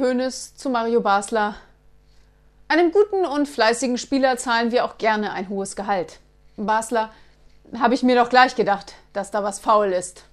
Hoeneß zu Mario Basler. Einem guten und fleißigen Spieler zahlen wir auch gerne ein hohes Gehalt. Basler, habe ich mir doch gleich gedacht, dass da was faul ist.